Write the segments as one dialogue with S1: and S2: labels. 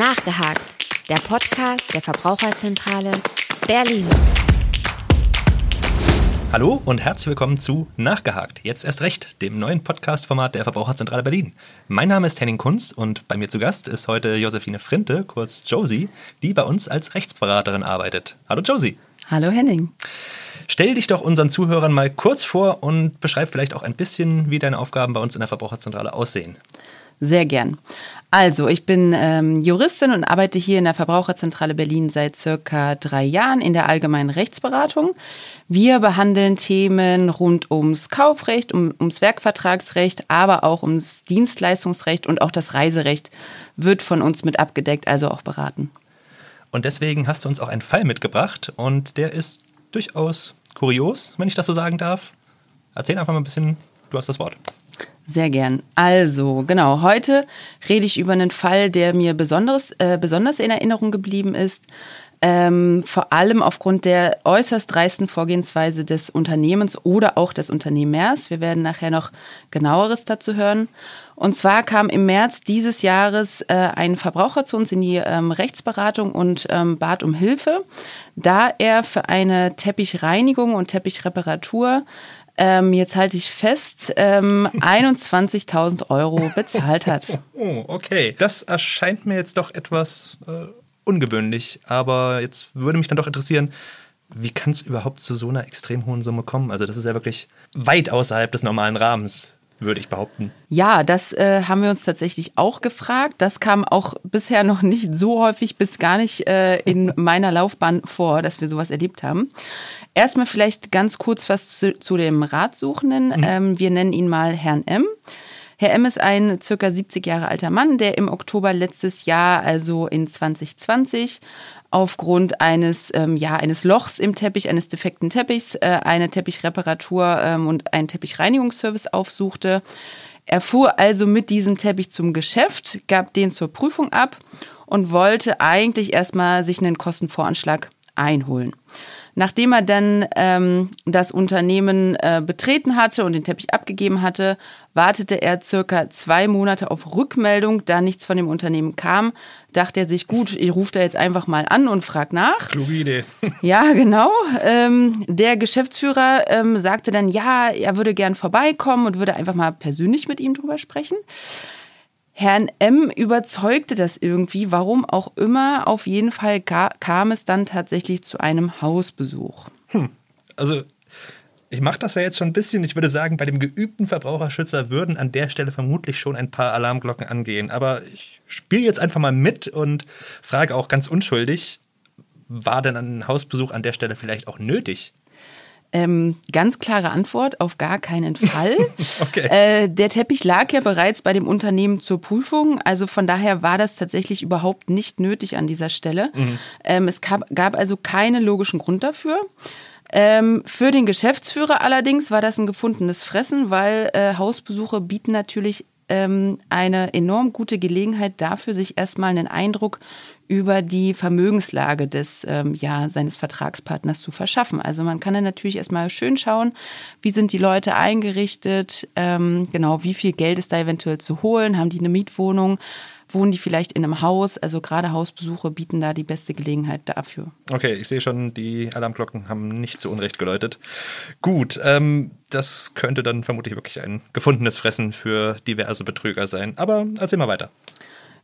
S1: Nachgehakt, der Podcast der Verbraucherzentrale Berlin.
S2: Hallo und herzlich willkommen zu Nachgehakt, jetzt erst recht, dem neuen Podcast-Format der Verbraucherzentrale Berlin. Mein Name ist Henning Kunz und bei mir zu Gast ist heute Josephine Frinte, kurz Josie, die bei uns als Rechtsberaterin arbeitet. Hallo Josie.
S3: Hallo Henning.
S2: Stell dich doch unseren Zuhörern mal kurz vor und beschreib vielleicht auch ein bisschen, wie deine Aufgaben bei uns in der Verbraucherzentrale aussehen.
S3: Sehr gern. Also, ich bin ähm, Juristin und arbeite hier in der Verbraucherzentrale Berlin seit circa drei Jahren in der allgemeinen Rechtsberatung. Wir behandeln Themen rund ums Kaufrecht, um, ums Werkvertragsrecht, aber auch ums Dienstleistungsrecht und auch das Reiserecht wird von uns mit abgedeckt, also auch beraten.
S2: Und deswegen hast du uns auch einen Fall mitgebracht und der ist durchaus kurios, wenn ich das so sagen darf. Erzähl einfach mal ein bisschen, du hast das Wort.
S3: Sehr gern. Also, genau, heute rede ich über einen Fall, der mir besonders, äh, besonders in Erinnerung geblieben ist. Ähm, vor allem aufgrund der äußerst dreisten Vorgehensweise des Unternehmens oder auch des Unternehmers. Wir werden nachher noch genaueres dazu hören. Und zwar kam im März dieses Jahres äh, ein Verbraucher zu uns in die ähm, Rechtsberatung und ähm, bat um Hilfe, da er für eine Teppichreinigung und Teppichreparatur ähm, jetzt halte ich fest, ähm, 21.000 Euro bezahlt hat.
S2: Oh, okay. Das erscheint mir jetzt doch etwas äh, ungewöhnlich, aber jetzt würde mich dann doch interessieren, wie kann es überhaupt zu so einer extrem hohen Summe kommen? Also das ist ja wirklich weit außerhalb des normalen Rahmens würde ich behaupten.
S3: Ja, das äh, haben wir uns tatsächlich auch gefragt. Das kam auch bisher noch nicht so häufig bis gar nicht äh, in meiner Laufbahn vor, dass wir sowas erlebt haben. Erstmal vielleicht ganz kurz was zu, zu dem Ratsuchenden. Mhm. Ähm, wir nennen ihn mal Herrn M. Herr M ist ein circa 70 Jahre alter Mann, der im Oktober letztes Jahr, also in 2020, aufgrund eines, ähm, ja, eines Lochs im Teppich, eines defekten Teppichs, äh, eine Teppichreparatur ähm, und einen Teppichreinigungsservice aufsuchte. Er fuhr also mit diesem Teppich zum Geschäft, gab den zur Prüfung ab und wollte eigentlich erstmal sich einen Kostenvoranschlag einholen. Nachdem er dann ähm, das Unternehmen äh, betreten hatte und den Teppich abgegeben hatte, wartete er circa zwei Monate auf Rückmeldung. Da nichts von dem Unternehmen kam, dachte er sich, gut, ich rufe da jetzt einfach mal an und frage nach.
S2: Kluge Idee.
S3: Ja, genau. Ähm, der Geschäftsführer ähm, sagte dann, ja, er würde gern vorbeikommen und würde einfach mal persönlich mit ihm drüber sprechen. Herrn M. überzeugte das irgendwie, warum auch immer. Auf jeden Fall kam es dann tatsächlich zu einem Hausbesuch.
S2: Hm. Also, ich mache das ja jetzt schon ein bisschen. Ich würde sagen, bei dem geübten Verbraucherschützer würden an der Stelle vermutlich schon ein paar Alarmglocken angehen. Aber ich spiele jetzt einfach mal mit und frage auch ganz unschuldig, war denn ein Hausbesuch an der Stelle vielleicht auch nötig?
S3: Ähm, ganz klare Antwort, auf gar keinen Fall.
S2: okay.
S3: äh, der Teppich lag ja bereits bei dem Unternehmen zur Prüfung, also von daher war das tatsächlich überhaupt nicht nötig an dieser Stelle. Mhm. Ähm, es gab, gab, also keinen logischen Grund dafür. Ähm, für den Geschäftsführer allerdings war das ein gefundenes Fressen, weil äh, Hausbesuche bieten natürlich ähm, eine enorm gute Gelegenheit dafür, sich erstmal einen Eindruck über die Vermögenslage des, ähm, ja, seines Vertragspartners zu verschaffen. Also man kann dann natürlich erstmal schön schauen, wie sind die Leute eingerichtet, ähm, genau, wie viel Geld ist da eventuell zu holen, haben die eine Mietwohnung, wohnen die vielleicht in einem Haus, also gerade Hausbesuche bieten da die beste Gelegenheit dafür.
S2: Okay, ich sehe schon, die Alarmglocken haben nicht zu Unrecht geläutet. Gut, ähm, das könnte dann vermutlich wirklich ein gefundenes Fressen für diverse Betrüger sein. Aber erzähl mal weiter.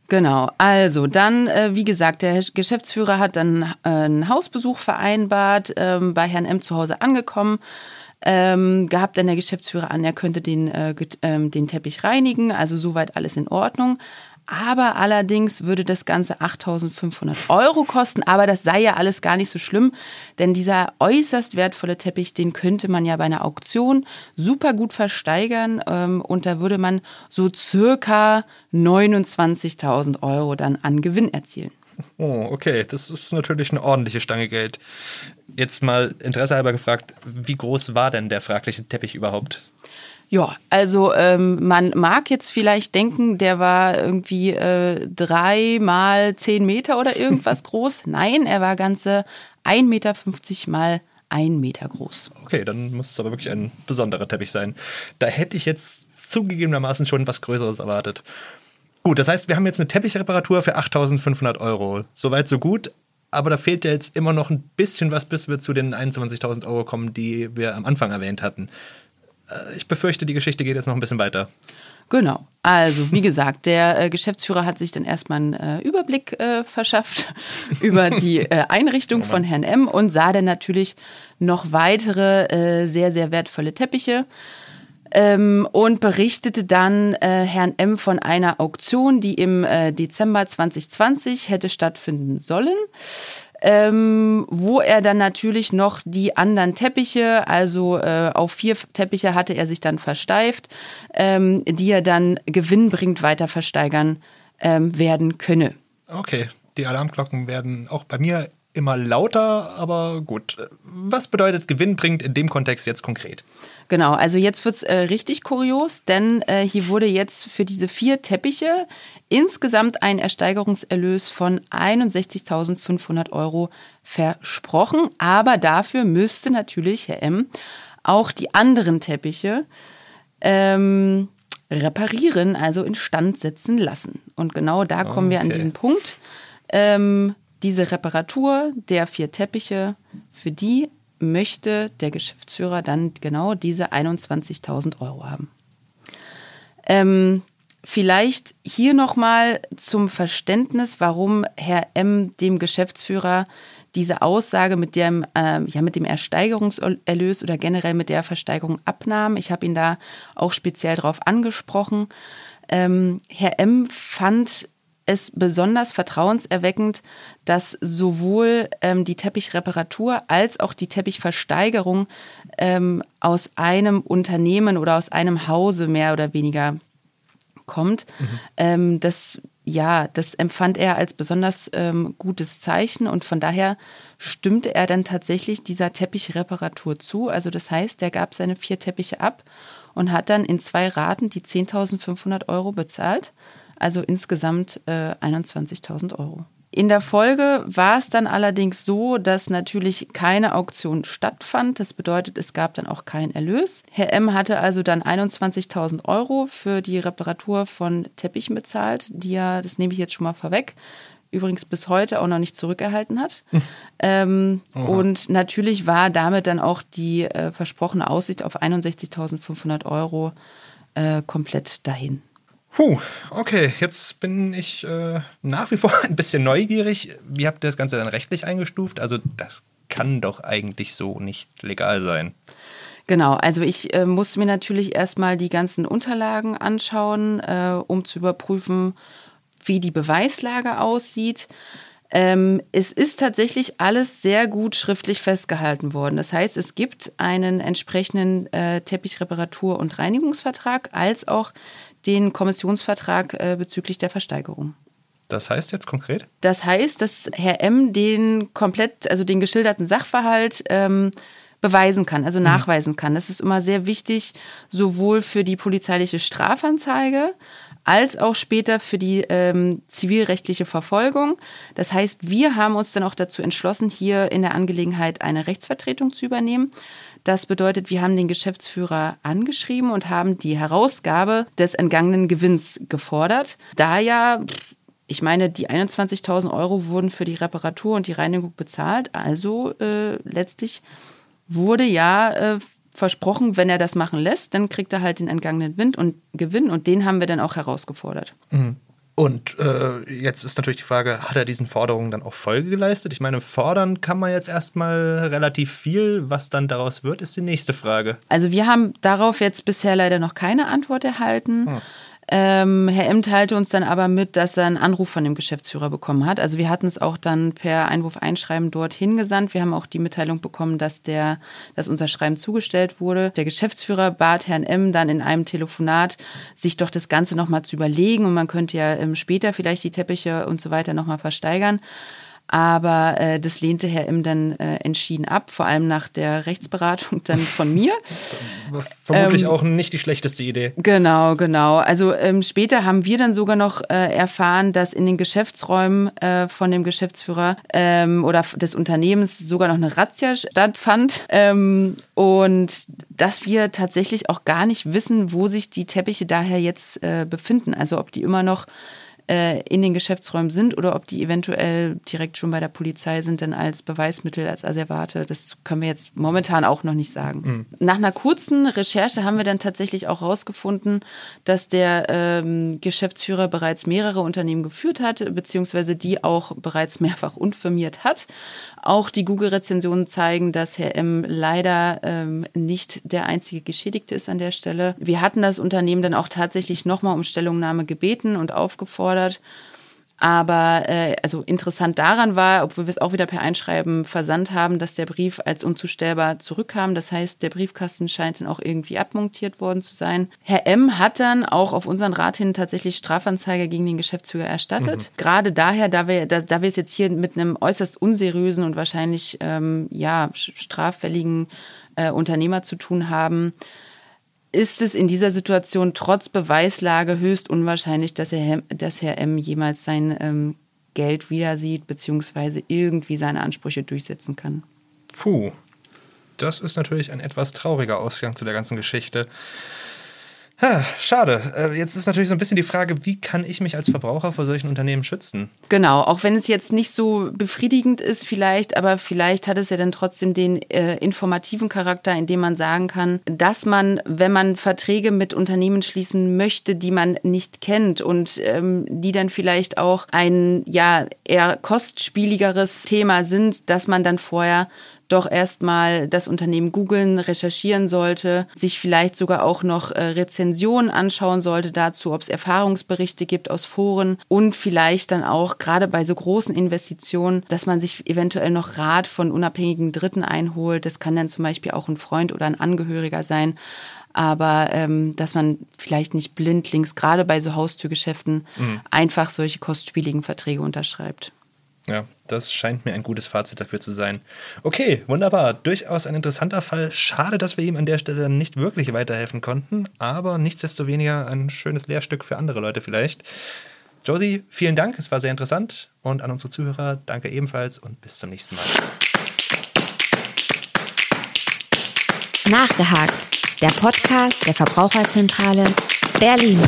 S3: Genau, also dann, äh, wie gesagt, der Geschäftsführer hat dann äh, einen Hausbesuch vereinbart, ähm, bei Herrn M zu Hause angekommen, ähm, gehabt dann der Geschäftsführer an, er könnte den, äh, ähm, den Teppich reinigen, also soweit alles in Ordnung. Aber allerdings würde das Ganze 8500 Euro kosten. Aber das sei ja alles gar nicht so schlimm, denn dieser äußerst wertvolle Teppich, den könnte man ja bei einer Auktion super gut versteigern. Ähm, und da würde man so circa 29.000 Euro dann an Gewinn erzielen.
S2: Oh, okay. Das ist natürlich eine ordentliche Stange Geld. Jetzt mal Interesse halber gefragt, wie groß war denn der fragliche Teppich überhaupt?
S3: Ja, also ähm, man mag jetzt vielleicht denken, der war irgendwie äh, drei mal zehn Meter oder irgendwas groß. Nein, er war ganze 1,50 Meter mal ein Meter groß.
S2: Okay, dann muss es aber wirklich ein besonderer Teppich sein. Da hätte ich jetzt zugegebenermaßen schon was Größeres erwartet. Gut, das heißt, wir haben jetzt eine Teppichreparatur für 8500 Euro. Soweit, so gut. Aber da fehlt ja jetzt immer noch ein bisschen was, bis wir zu den 21.000 Euro kommen, die wir am Anfang erwähnt hatten. Äh, ich befürchte, die Geschichte geht jetzt noch ein bisschen weiter.
S3: Genau. Also, wie gesagt, der äh, Geschäftsführer hat sich dann erstmal einen äh, Überblick äh, verschafft über die äh, Einrichtung von Herrn M und sah dann natürlich noch weitere äh, sehr, sehr wertvolle Teppiche. Ähm, und berichtete dann Herrn M von einer Auktion, die im Dezember 2020 hätte stattfinden sollen ähm, wo er dann natürlich noch die anderen Teppiche, also äh, auf vier Teppiche hatte er sich dann versteift, ähm, die er dann gewinnbringend weiter versteigern ähm, werden könne.
S2: Okay, die Alarmglocken werden auch bei mir immer lauter, aber gut. Was bedeutet gewinnbringend in dem Kontext jetzt konkret?
S3: Genau, also jetzt wird's äh, richtig kurios, denn äh, hier wurde jetzt für diese vier Teppiche insgesamt ein Ersteigerungserlös von 61.500 Euro versprochen. Aber dafür müsste natürlich Herr M. auch die anderen Teppiche ähm, reparieren, also instand setzen lassen. Und genau da kommen okay. wir an diesen Punkt. Ähm, diese Reparatur der vier Teppiche, für die möchte der Geschäftsführer dann genau diese 21.000 Euro haben. Ähm, vielleicht hier nochmal zum Verständnis, warum Herr M. dem Geschäftsführer diese Aussage mit dem, äh, ja, mit dem Ersteigerungserlös oder generell mit der Versteigerung abnahm. Ich habe ihn da auch speziell darauf angesprochen. Ähm, Herr M. fand es besonders vertrauenserweckend, dass sowohl ähm, die Teppichreparatur als auch die Teppichversteigerung ähm, aus einem Unternehmen oder aus einem Hause mehr oder weniger kommt. Mhm. Ähm, das ja, das empfand er als besonders ähm, gutes Zeichen und von daher stimmte er dann tatsächlich dieser Teppichreparatur zu. Also das heißt, er gab seine vier Teppiche ab und hat dann in zwei Raten die 10.500 Euro bezahlt also insgesamt äh, 21.000 Euro. In der Folge war es dann allerdings so, dass natürlich keine Auktion stattfand. Das bedeutet, es gab dann auch keinen Erlös. Herr M hatte also dann 21.000 Euro für die Reparatur von Teppichen bezahlt, die er, das nehme ich jetzt schon mal vorweg, übrigens bis heute auch noch nicht zurückerhalten hat. ähm, und natürlich war damit dann auch die äh, versprochene Aussicht auf 61.500 Euro äh, komplett dahin.
S2: Puh, okay, jetzt bin ich äh, nach wie vor ein bisschen neugierig. Wie habt ihr das Ganze dann rechtlich eingestuft? Also das kann doch eigentlich so nicht legal sein.
S3: Genau, also ich äh, muss mir natürlich erstmal die ganzen Unterlagen anschauen, äh, um zu überprüfen, wie die Beweislage aussieht. Ähm, es ist tatsächlich alles sehr gut schriftlich festgehalten worden. Das heißt, es gibt einen entsprechenden äh, Teppichreparatur- und Reinigungsvertrag als auch den Kommissionsvertrag äh, bezüglich der Versteigerung.
S2: Das heißt jetzt konkret?
S3: Das heißt, dass Herr M. den komplett, also den geschilderten Sachverhalt ähm, beweisen kann, also mhm. nachweisen kann. Das ist immer sehr wichtig, sowohl für die polizeiliche Strafanzeige als auch später für die ähm, zivilrechtliche Verfolgung. Das heißt, wir haben uns dann auch dazu entschlossen, hier in der Angelegenheit eine Rechtsvertretung zu übernehmen. Das bedeutet, wir haben den Geschäftsführer angeschrieben und haben die Herausgabe des entgangenen Gewinns gefordert. Da ja ich meine, die 21.000 Euro wurden für die Reparatur und die Reinigung bezahlt. Also äh, letztlich wurde ja äh, versprochen, wenn er das machen lässt, dann kriegt er halt den entgangenen Wind und Gewinn und den haben wir dann auch herausgefordert.
S2: Mhm. Und äh, jetzt ist natürlich die Frage, hat er diesen Forderungen dann auch Folge geleistet? Ich meine, fordern kann man jetzt erstmal relativ viel. Was dann daraus wird, ist die nächste Frage.
S3: Also wir haben darauf jetzt bisher leider noch keine Antwort erhalten. Hm. Ähm, Herr M. teilte uns dann aber mit, dass er einen Anruf von dem Geschäftsführer bekommen hat. Also wir hatten es auch dann per Einwurf einschreiben dorthin gesandt. Wir haben auch die Mitteilung bekommen, dass der, dass unser Schreiben zugestellt wurde. Der Geschäftsführer bat Herrn M. dann in einem Telefonat, sich doch das Ganze nochmal zu überlegen und man könnte ja ähm, später vielleicht die Teppiche und so weiter nochmal versteigern. Aber äh, das lehnte Herr M. dann äh, entschieden ab, vor allem nach der Rechtsberatung dann von mir.
S2: Vermutlich ähm, auch nicht die schlechteste Idee.
S3: Genau, genau. Also ähm, später haben wir dann sogar noch äh, erfahren, dass in den Geschäftsräumen äh, von dem Geschäftsführer ähm, oder des Unternehmens sogar noch eine Razzia stattfand. Ähm, und dass wir tatsächlich auch gar nicht wissen, wo sich die Teppiche daher jetzt äh, befinden. Also ob die immer noch äh, in den Geschäftsräumen sind oder ob die eventuell direkt schon bei der Polizei sind, denn als Beweismittel, als Asservate, das können wir jetzt momentan auch noch nicht sagen. Mhm. Nach einer kurzen Recherche haben wir dann tatsächlich auch herausgefunden, dass der ähm, Geschäftsführer bereits mehrere Unternehmen geführt hat, beziehungsweise die auch bereits mehrfach unfirmiert hat. Auch die Google-Rezensionen zeigen, dass Herr M. leider ähm, nicht der einzige Geschädigte ist an der Stelle. Wir hatten das Unternehmen dann auch tatsächlich nochmal um Stellungnahme gebeten und aufgefordert. Aber äh, also interessant daran war, obwohl wir es auch wieder per Einschreiben versandt haben, dass der Brief als unzustellbar zurückkam. Das heißt, der Briefkasten scheint dann auch irgendwie abmontiert worden zu sein. Herr M. hat dann auch auf unseren Rat hin tatsächlich Strafanzeige gegen den Geschäftsführer erstattet. Mhm. Gerade daher, da wir, da, da wir es jetzt hier mit einem äußerst unseriösen und wahrscheinlich ähm, ja straffälligen äh, Unternehmer zu tun haben, ist es in dieser Situation trotz Beweislage höchst unwahrscheinlich, dass, er, dass Herr M. jemals sein ähm, Geld wieder sieht, beziehungsweise irgendwie seine Ansprüche durchsetzen kann.
S2: Puh, das ist natürlich ein etwas trauriger Ausgang zu der ganzen Geschichte. Ha, schade. Äh, jetzt ist natürlich so ein bisschen die Frage, wie kann ich mich als Verbraucher vor solchen Unternehmen schützen?
S3: Genau, auch wenn es jetzt nicht so befriedigend ist vielleicht, aber vielleicht hat es ja dann trotzdem den äh, informativen Charakter, indem man sagen kann, dass man, wenn man Verträge mit Unternehmen schließen möchte, die man nicht kennt und ähm, die dann vielleicht auch ein ja eher kostspieligeres Thema sind, dass man dann vorher doch erstmal das Unternehmen googeln, recherchieren sollte, sich vielleicht sogar auch noch äh, Rezensionen anschauen sollte dazu, ob es Erfahrungsberichte gibt aus Foren und vielleicht dann auch gerade bei so großen Investitionen, dass man sich eventuell noch Rat von unabhängigen Dritten einholt. Das kann dann zum Beispiel auch ein Freund oder ein Angehöriger sein aber ähm, dass man vielleicht nicht blindlings, gerade bei so Haustürgeschäften, mhm. einfach solche kostspieligen Verträge unterschreibt.
S2: Ja, das scheint mir ein gutes Fazit dafür zu sein. Okay, wunderbar. Durchaus ein interessanter Fall. Schade, dass wir ihm an der Stelle nicht wirklich weiterhelfen konnten, aber nichtsdestoweniger ein schönes Lehrstück für andere Leute vielleicht. Josie, vielen Dank, es war sehr interessant. Und an unsere Zuhörer, danke ebenfalls und bis zum nächsten Mal.
S1: Nachgehakt, der Podcast der Verbraucherzentrale Berlin.